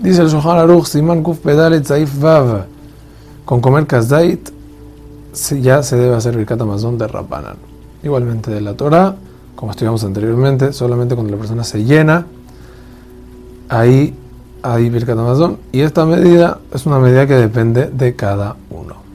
Dice el Shohan Aruch, Siman Kuf Pedalet Zaif Vav, con comer Kazait ya se debe hacer Birkat Amazon de Rabbanan. Igualmente de la Torah, como estudiamos anteriormente, solamente cuando la persona se llena, ahí hay Birkat Amazon. Y esta medida es una medida que depende de cada uno.